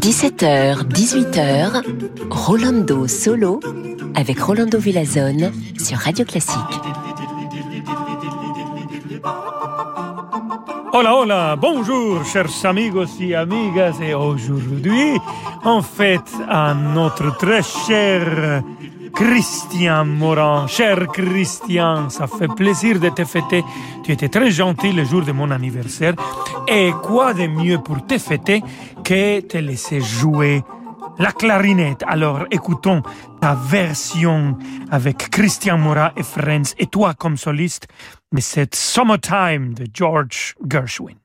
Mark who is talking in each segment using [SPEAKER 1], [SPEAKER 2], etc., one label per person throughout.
[SPEAKER 1] 17h, 18h, Rolando Solo avec Rolando Villazone sur Radio Classique.
[SPEAKER 2] Hola, hola, bonjour, chers amigos y amigas, et aujourd'hui, on fête à notre très cher Christian Morin. Cher Christian, ça fait plaisir de te fêter. Tu étais très gentil le jour de mon anniversaire. Et quoi de mieux pour te fêter que te laisser jouer la clarinette? Alors écoutons ta version avec Christian Morin et Friends et toi comme soliste de cette Summertime de George Gershwin.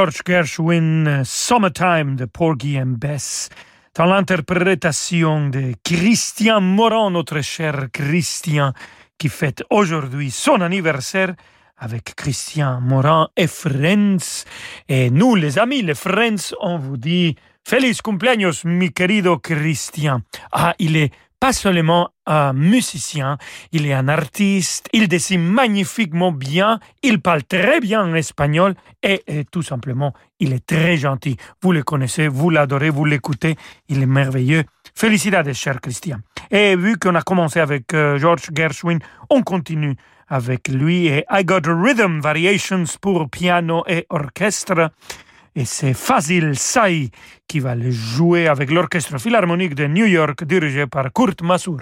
[SPEAKER 2] George Gershwin, Summertime de Porgy and Bess, dans l'interprétation de Christian Moran, notre cher Christian, qui fête aujourd'hui son anniversaire avec Christian Moran et Friends. Et nous, les amis, les Friends, on vous dit Feliz cumpleaños, mi querido Christian. Ah, il est pas seulement un musicien, il est un artiste, il dessine magnifiquement bien, il parle très bien en espagnol et, tout simplement, il est très gentil. Vous le connaissez, vous l'adorez, vous l'écoutez, il est merveilleux. Félicitations, cher Christian. Et vu qu'on a commencé avec euh, George Gershwin, on continue avec lui et I Got Rhythm Variations pour piano et orchestre. Et c'est Fazil Say qui va le jouer avec l'Orchestre Philharmonique de New York dirigé par Kurt Masur.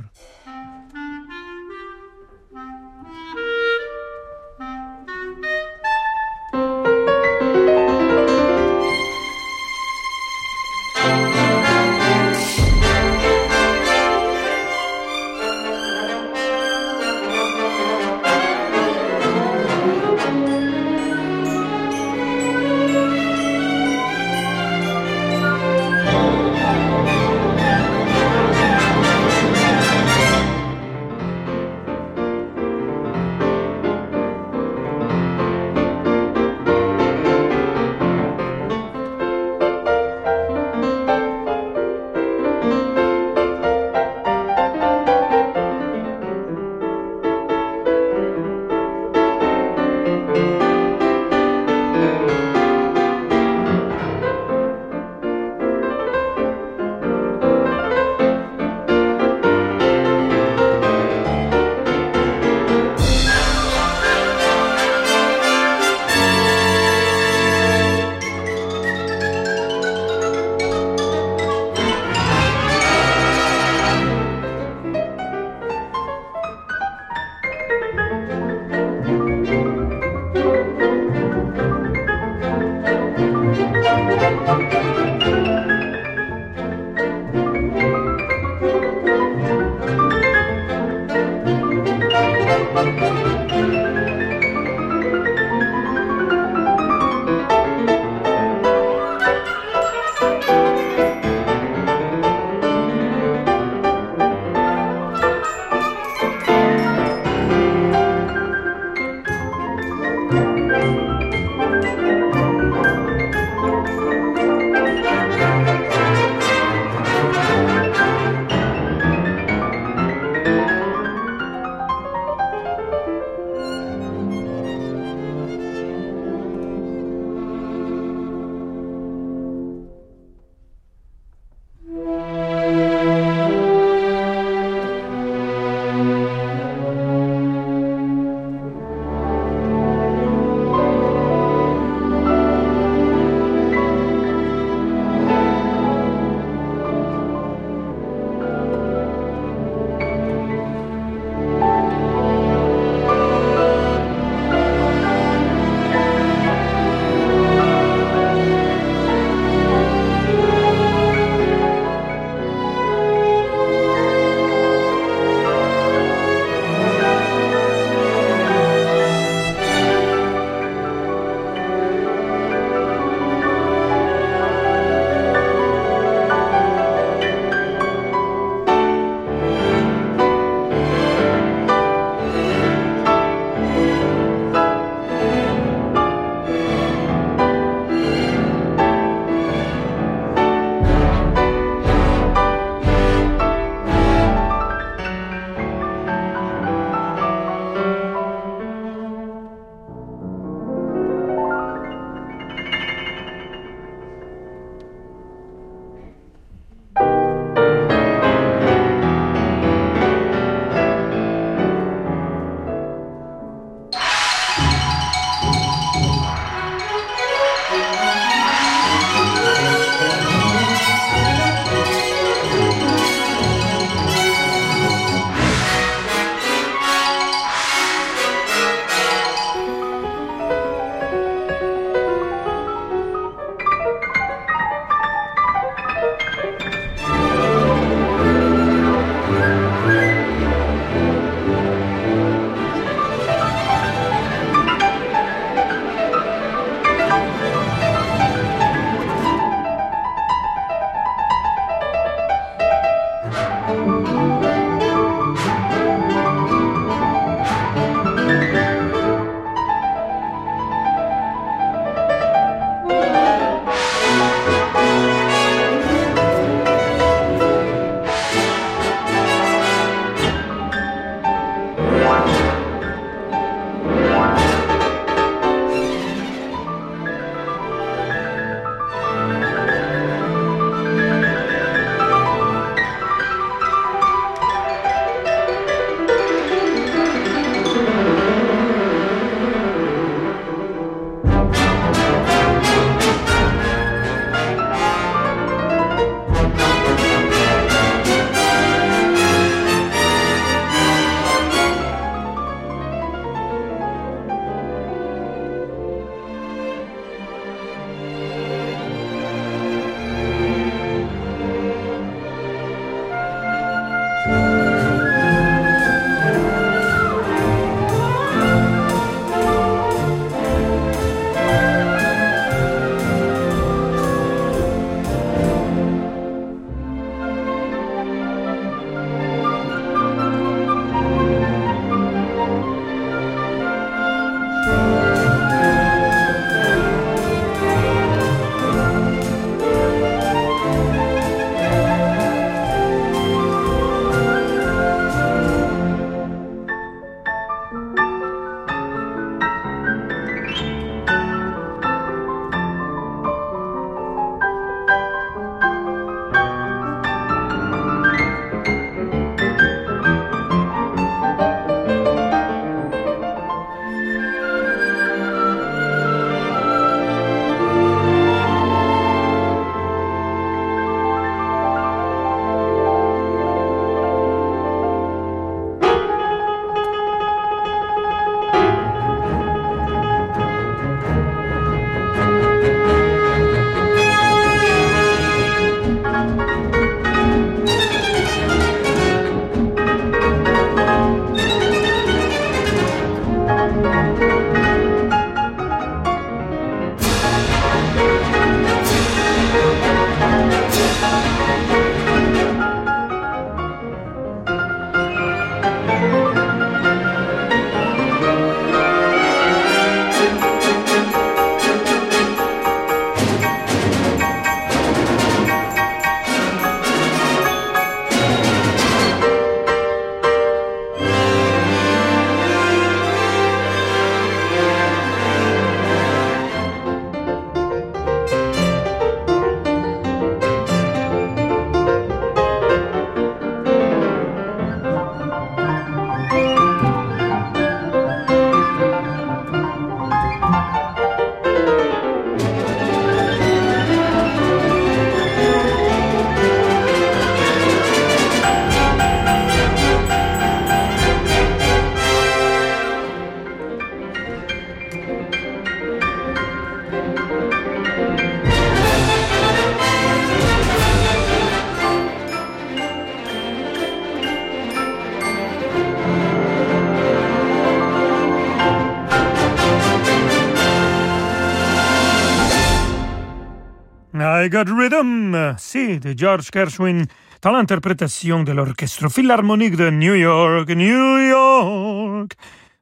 [SPEAKER 2] I Got Rhythm, c'est de George Gershwin dans l'interprétation de l'Orchestre Philharmonique de New York, New York,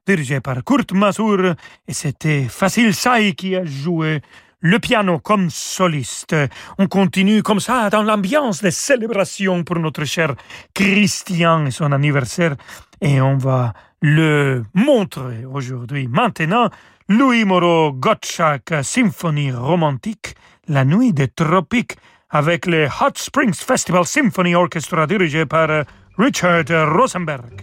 [SPEAKER 2] dirigé par Kurt Masur, et c'était Facile Sai qui a joué le piano comme soliste. On continue comme ça dans l'ambiance des célébrations pour notre cher Christian et son anniversaire, et on va le montrer aujourd'hui. Maintenant, Louis Moreau Gottschalk Symphonie romantique, La nuit des tropiques, avec le Hot Springs Festival Symphony Orchestra dirigé par Richard Rosenberg.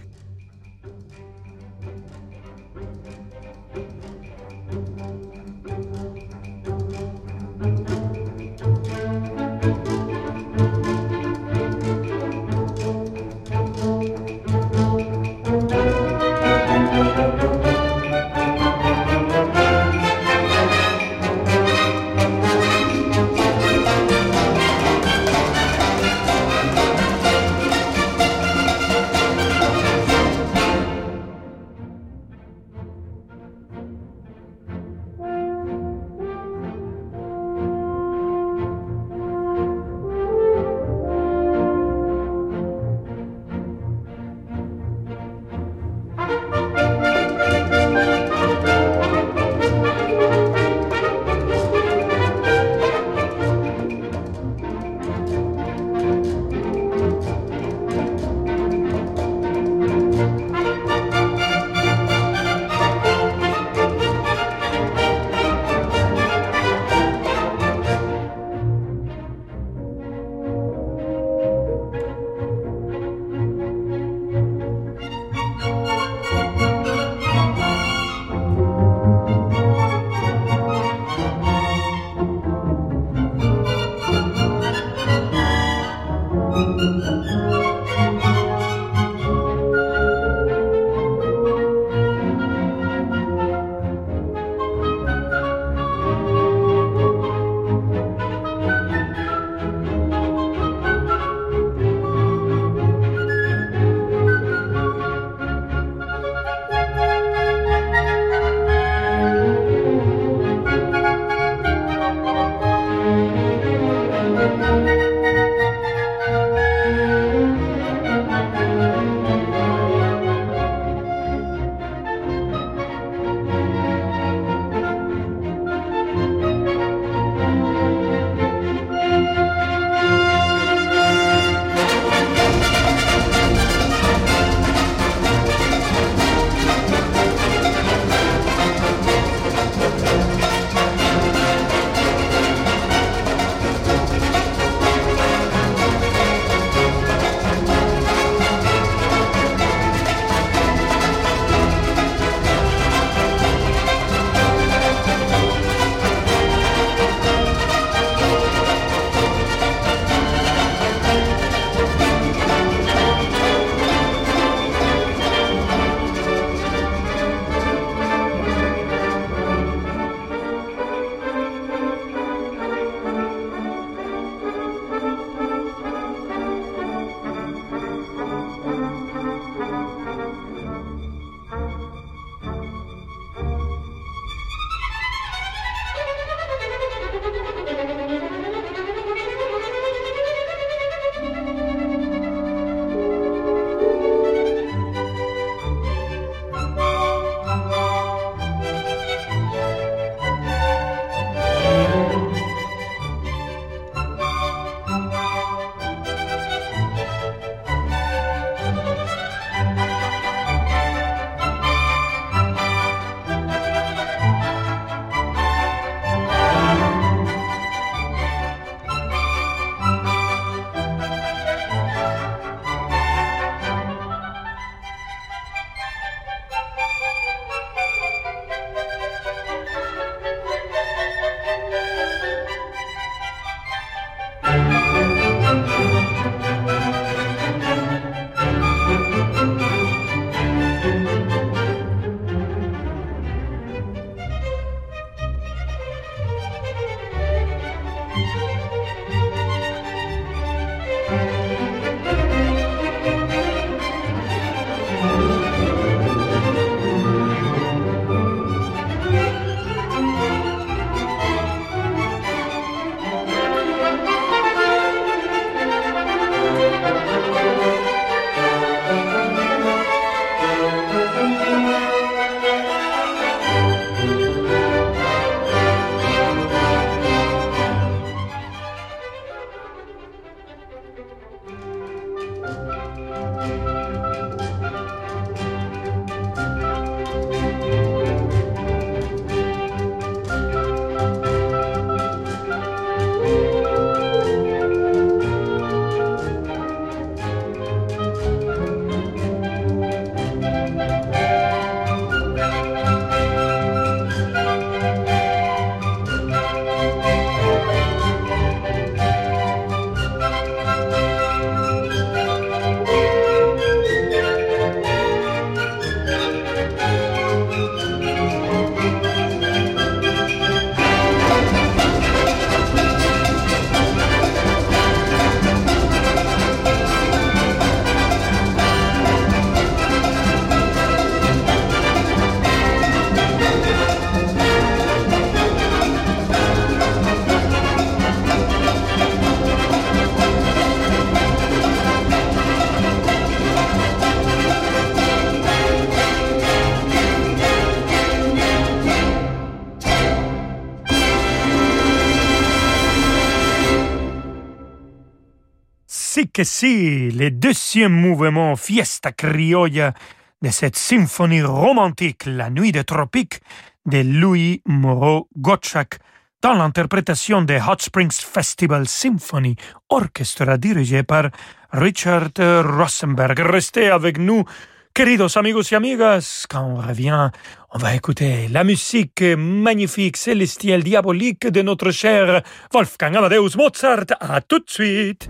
[SPEAKER 2] Que si, le deuxième mouvement Fiesta Criolla de cette symphonie romantique La Nuit des Tropiques de Louis Moreau Gottschalk dans l'interprétation de Hot Springs Festival Symphony Orchestra dirigé par Richard Rosenberg. Restez avec nous, queridos amigos y amigas. Quand on revient, on va écouter la musique magnifique, célestielle, diabolique de notre cher Wolfgang Amadeus Mozart. À tout de suite.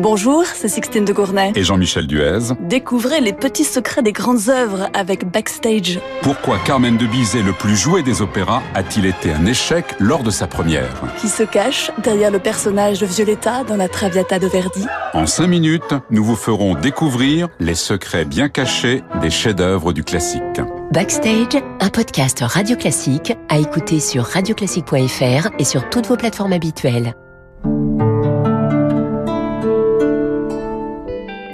[SPEAKER 3] Bonjour, c'est Sixtine de Gournay.
[SPEAKER 4] Et Jean-Michel Duez.
[SPEAKER 3] Découvrez les petits secrets des grandes œuvres avec Backstage.
[SPEAKER 4] Pourquoi Carmen de Bizet, le plus joué des opéras, a-t-il été un échec lors de sa première?
[SPEAKER 3] Qui se cache derrière le personnage de Violetta dans la Traviata de Verdi?
[SPEAKER 4] En cinq minutes, nous vous ferons découvrir les secrets bien cachés des chefs-d'œuvre du classique.
[SPEAKER 1] Backstage, un podcast radio classique à écouter sur radioclassique.fr et sur toutes vos plateformes habituelles.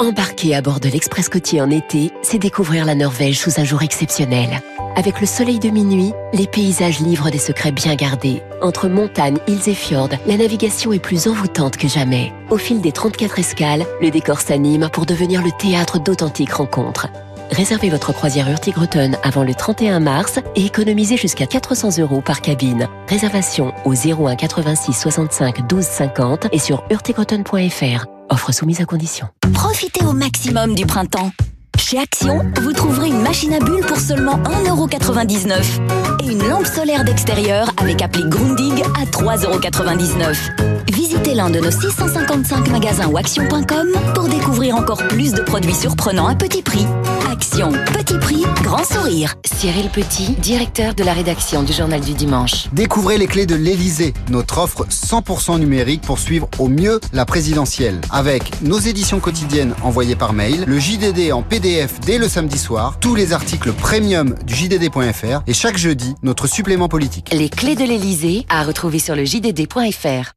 [SPEAKER 1] Embarquer à bord de l'Express côtier en été, c'est découvrir la Norvège sous un jour exceptionnel. Avec le soleil de minuit, les paysages livrent des secrets bien gardés. Entre montagnes, îles et fjords, la navigation est plus envoûtante que jamais. Au fil des 34 escales, le décor s'anime pour devenir le théâtre d'authentiques rencontres. Réservez votre croisière Hurtigruten avant le 31 mars et économisez jusqu'à 400 euros par cabine. Réservation au 01 86 65 12 50 et sur hurtigruten.fr. Offre soumise à condition.
[SPEAKER 5] Profitez au maximum du printemps. Chez Action, vous trouverez une machine à bulles pour seulement 1,99€ et une lampe solaire d'extérieur avec appli Grundig à 3,99€. Visitez l'un de nos 655 magasins ou action.com pour découvrir encore plus de produits surprenants à petit prix. Action, petit prix, grand sourire.
[SPEAKER 6] Cyril Petit, directeur de la rédaction du Journal du Dimanche.
[SPEAKER 7] Découvrez les clés de l'Elysée, notre offre 100% numérique pour suivre au mieux la présidentielle. Avec nos éditions quotidiennes envoyées par mail, le JDD en PDF dès le samedi soir, tous les articles premium du JDD.fr et chaque jeudi, notre supplément politique.
[SPEAKER 6] Les clés de l'Elysée à retrouver sur le jdd.fr.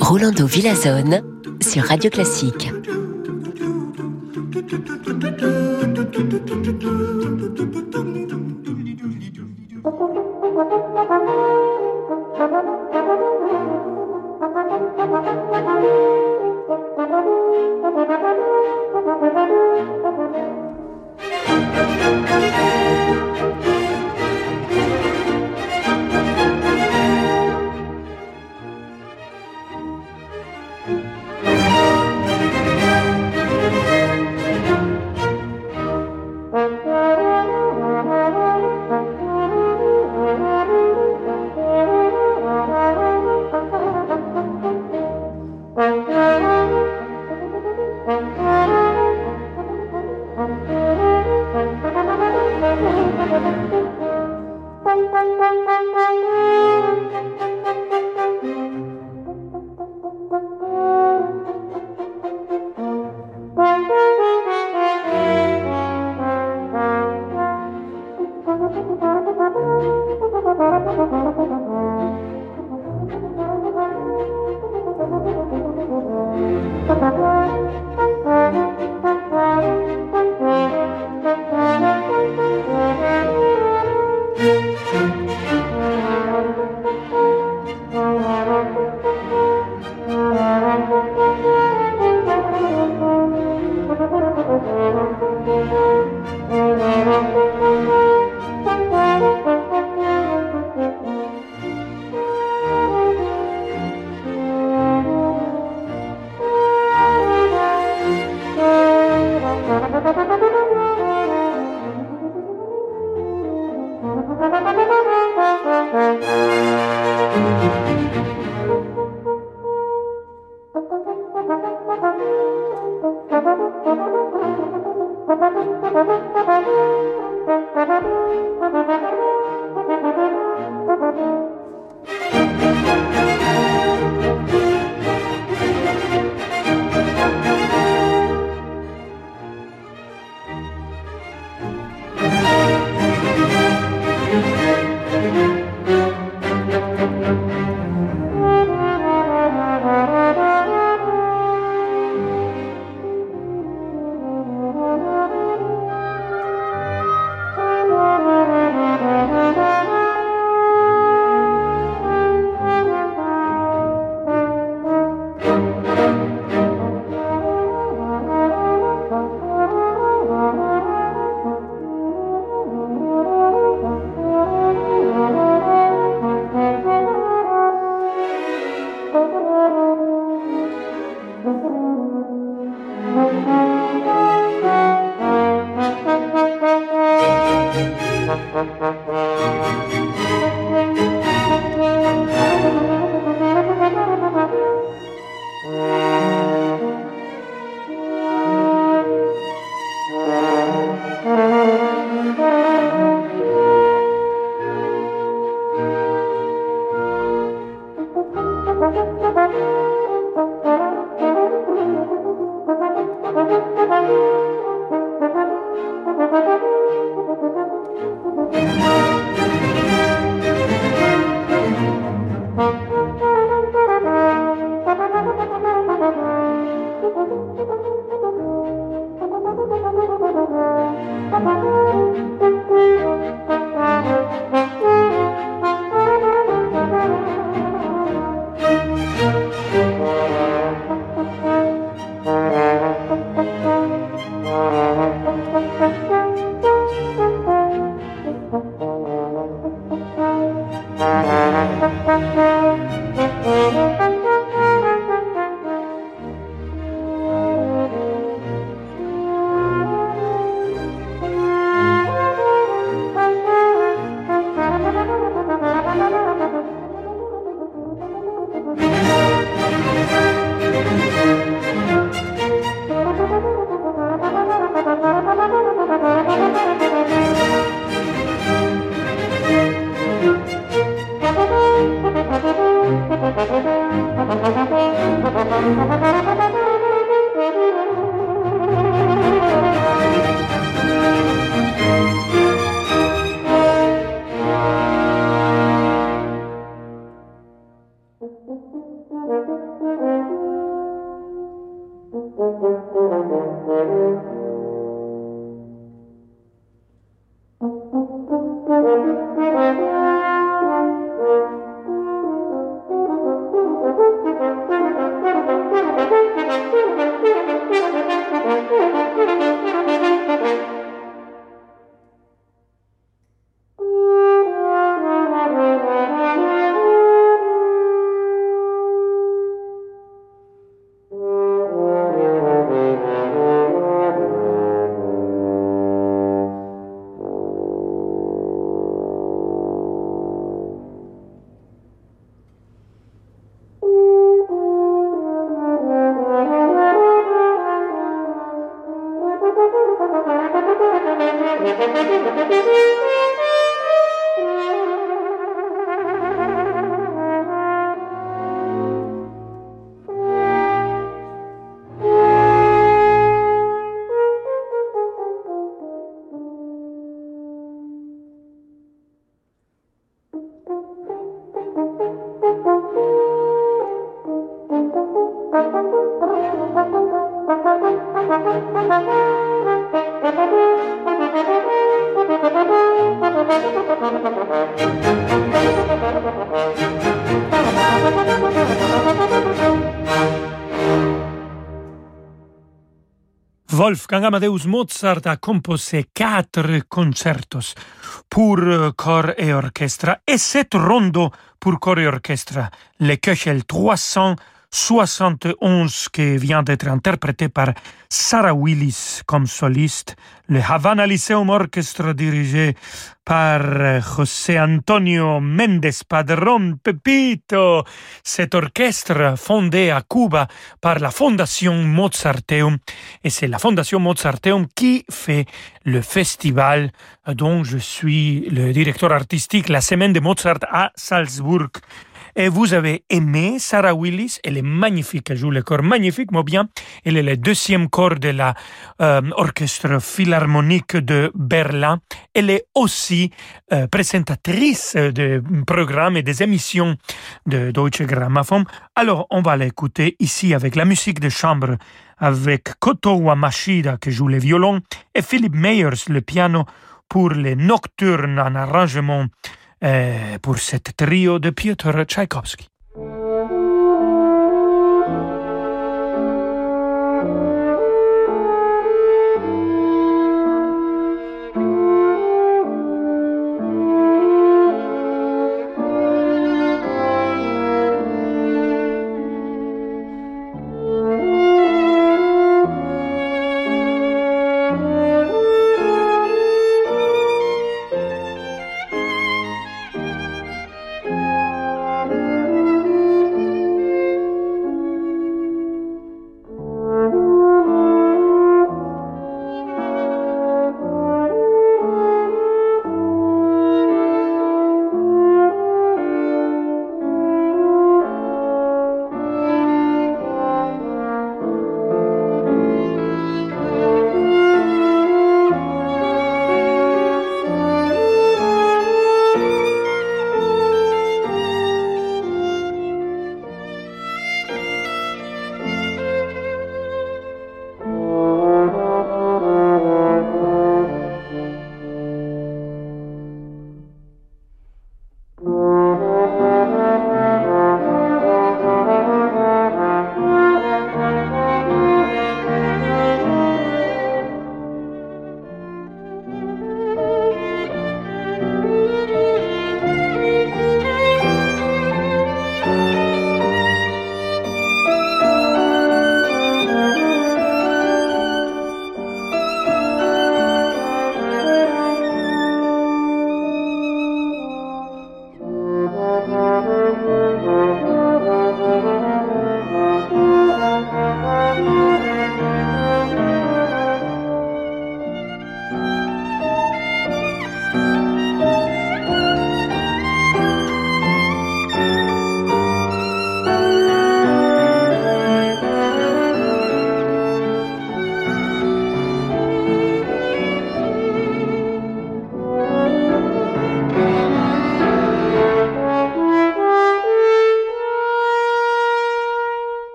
[SPEAKER 1] Rolando Villazone sur Radio Classique.
[SPEAKER 2] Música Wolfgang Amadeus Mozart a composé quatre concertos pour corps et orchestre et sept rondeaux pour corps et orchestre, le Köchel 300 71 qui vient d'être interprété par Sarah Willis comme soliste, le Havana Lyceum Orchestra dirigé par José Antonio Méndez Padrón Pepito. Cet orchestre fondé à Cuba par la Fondation Mozarteum et c'est la Fondation Mozarteum qui fait le festival dont je suis le directeur artistique la semaine de Mozart à Salzbourg. Et vous avez aimé Sarah Willis, elle est magnifique, elle joue le corps magnifique, mais bien, elle est le deuxième corps de la euh, philharmonique de Berlin. Elle est aussi euh, présentatrice de programmes et des émissions de Deutsche Grammophon. Alors, on va l'écouter ici avec la musique de chambre, avec Koto Wamashida qui joue le violon et Philip Meyers le piano pour les nocturnes en arrangement pour cette trio de Piotr Tchaïkovski.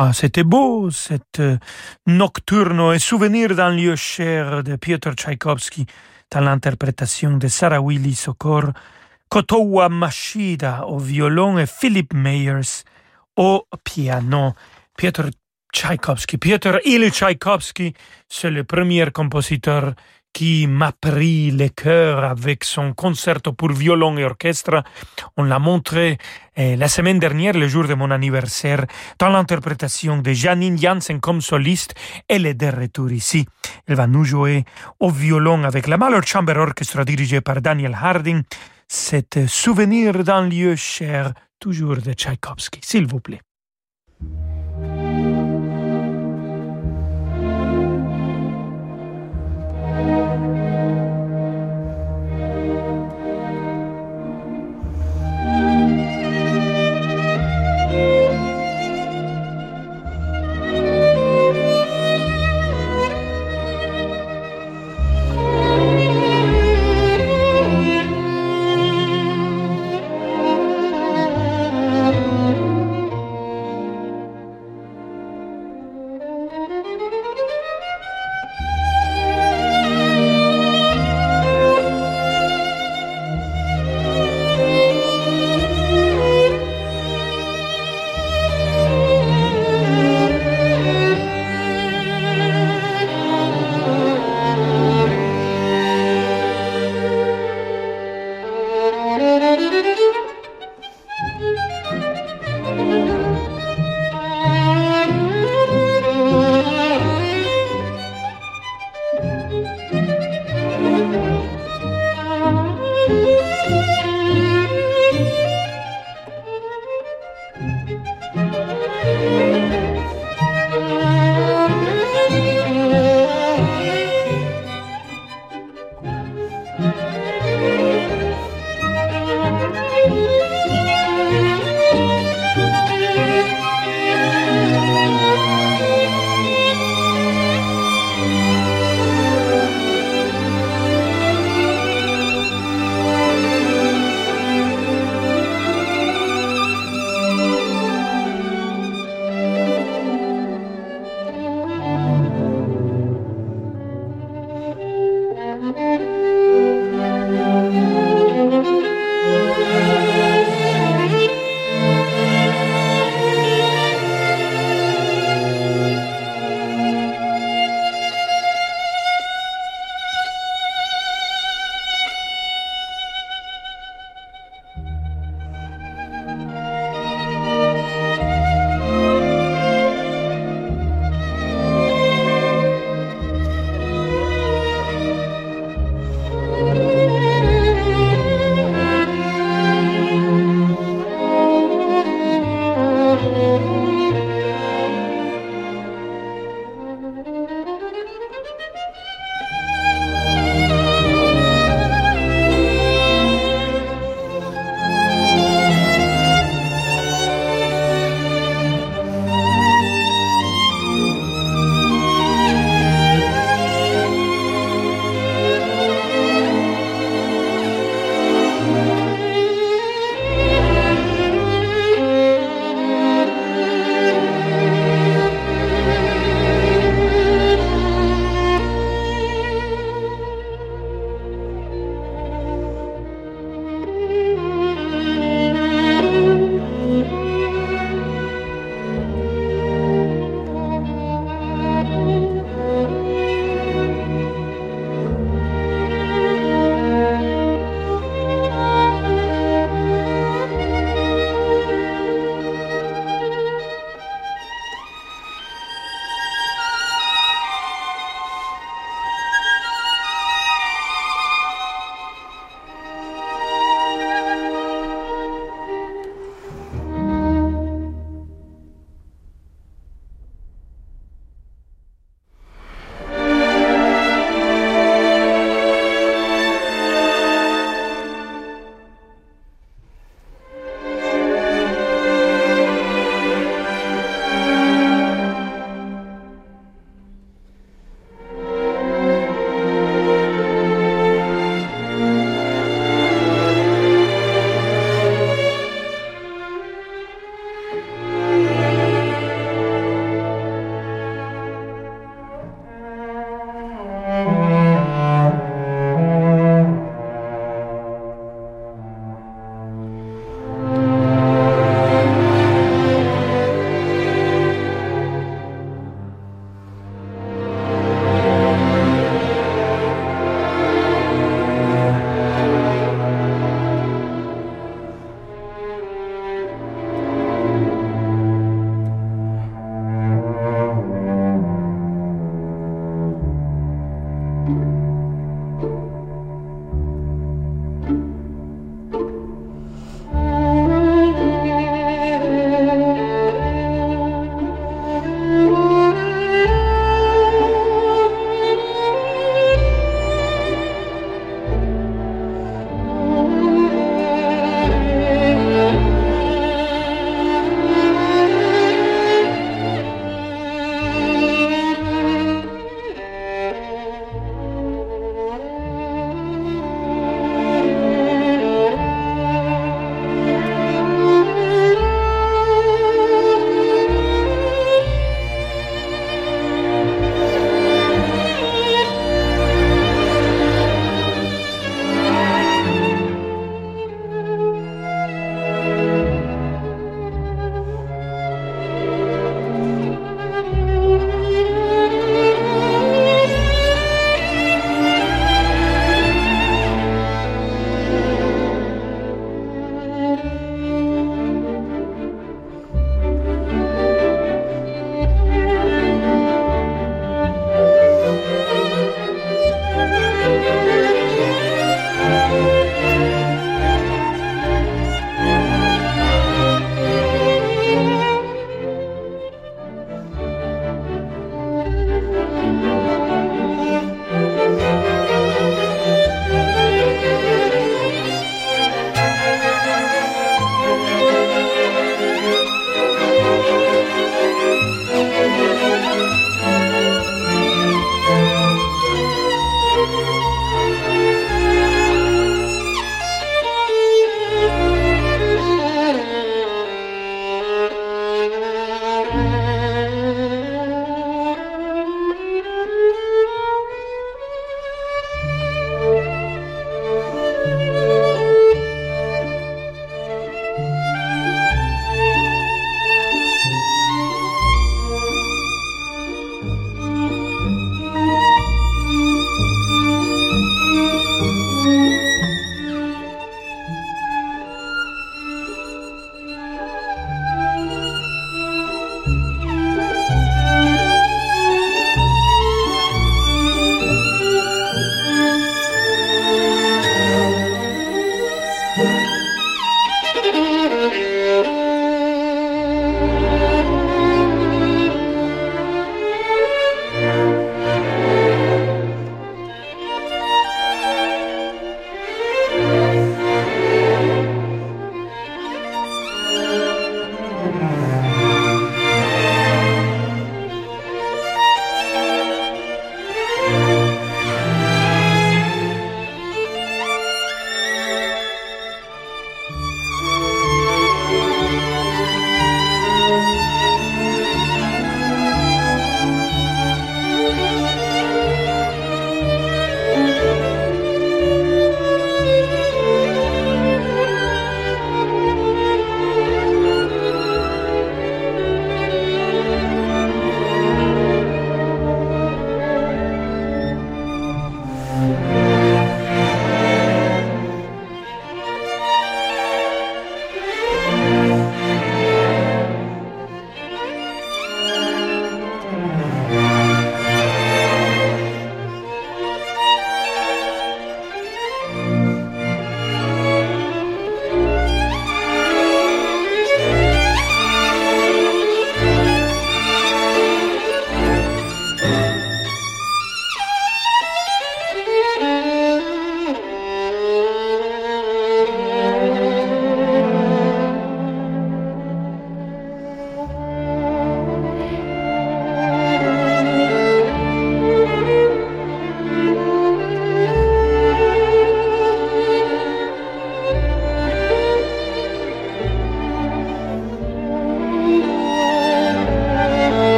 [SPEAKER 2] Ah, c'était beau, cette euh, nocturno et souvenir d'un lieu cher de Piotr Tchaïkovski dans l'interprétation de Sarah Willy Sokor, Kotowa Mashida au violon et Philip Meyers au piano. Piotr Tchaïkovski, Piotr Ilyich Tchaïkovski, c'est le premier compositeur qui m'a pris le cœur avec son concerto pour violon et orchestre. On l'a montré eh, la semaine dernière, le jour de mon anniversaire, dans l'interprétation de Janine Janssen comme soliste. Elle est de retour ici. Elle va nous jouer au violon avec la Mahler Chamber Orchestra dirigée par Daniel Harding. C'est souvenir d'un lieu cher, toujours de Tchaïkovski, s'il vous plaît.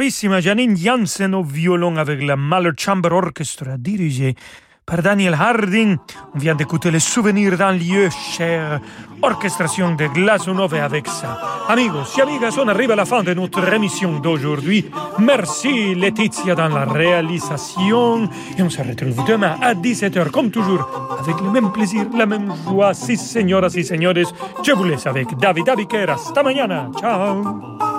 [SPEAKER 2] Bravissima Janine Janssen au violon avec la Mahler Chamber Orchestra dirigée par Daniel Harding. On vient d'écouter les souvenirs d'un lieu cher. Orchestration de Glazunov avec ça. Amigos et amigas, on arrive à la fin de notre émission d'aujourd'hui. Merci Laetitia dans la réalisation. Et on se retrouve demain à 17h comme toujours avec le même plaisir, la même joie. Si señoras y señores, je vous laisse avec David Abiquer. Hasta mañana. Ciao.